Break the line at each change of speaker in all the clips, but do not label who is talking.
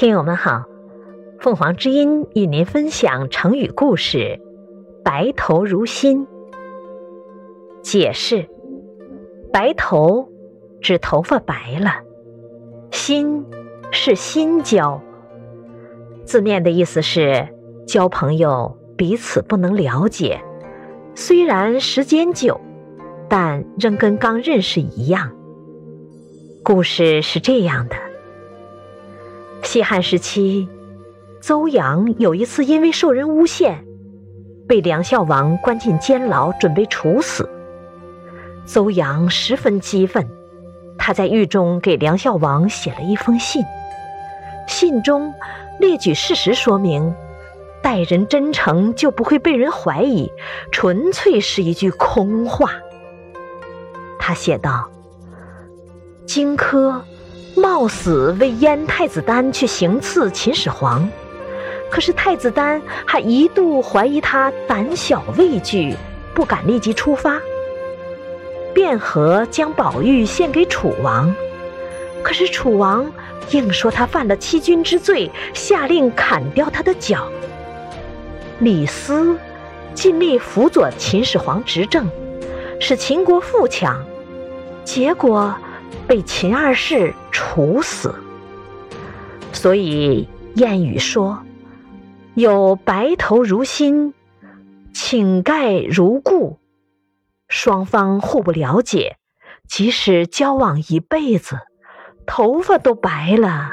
听友们好，凤凰之音与您分享成语故事“白头如新”。解释：白头指头发白了，新是新交。字面的意思是交朋友彼此不能了解，虽然时间久，但仍跟刚认识一样。故事是这样的。西汉时期，邹阳有一次因为受人诬陷，被梁孝王关进监牢，准备处死。邹阳十分激愤，他在狱中给梁孝王写了一封信，信中列举事实，说明待人真诚就不会被人怀疑，纯粹是一句空话。他写道：“荆轲。”冒死为燕太子丹去行刺秦始皇，可是太子丹还一度怀疑他胆小畏惧，不敢立即出发。卞和将宝玉献给楚王，可是楚王硬说他犯了欺君之罪，下令砍掉他的脚。李斯尽力辅佐秦始皇执政，使秦国富强，结果。被秦二世处死，所以谚语说：“有白头如新，请盖如故。”双方互不了解，即使交往一辈子，头发都白了，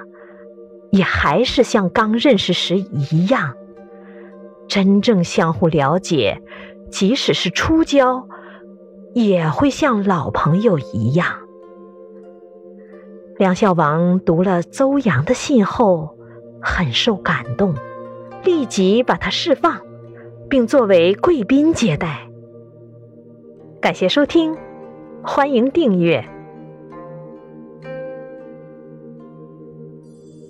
也还是像刚认识时一样。真正相互了解，即使是初交，也会像老朋友一样。梁孝王读了邹阳的信后，很受感动，立即把他释放，并作为贵宾接待。感谢收听，欢迎订阅。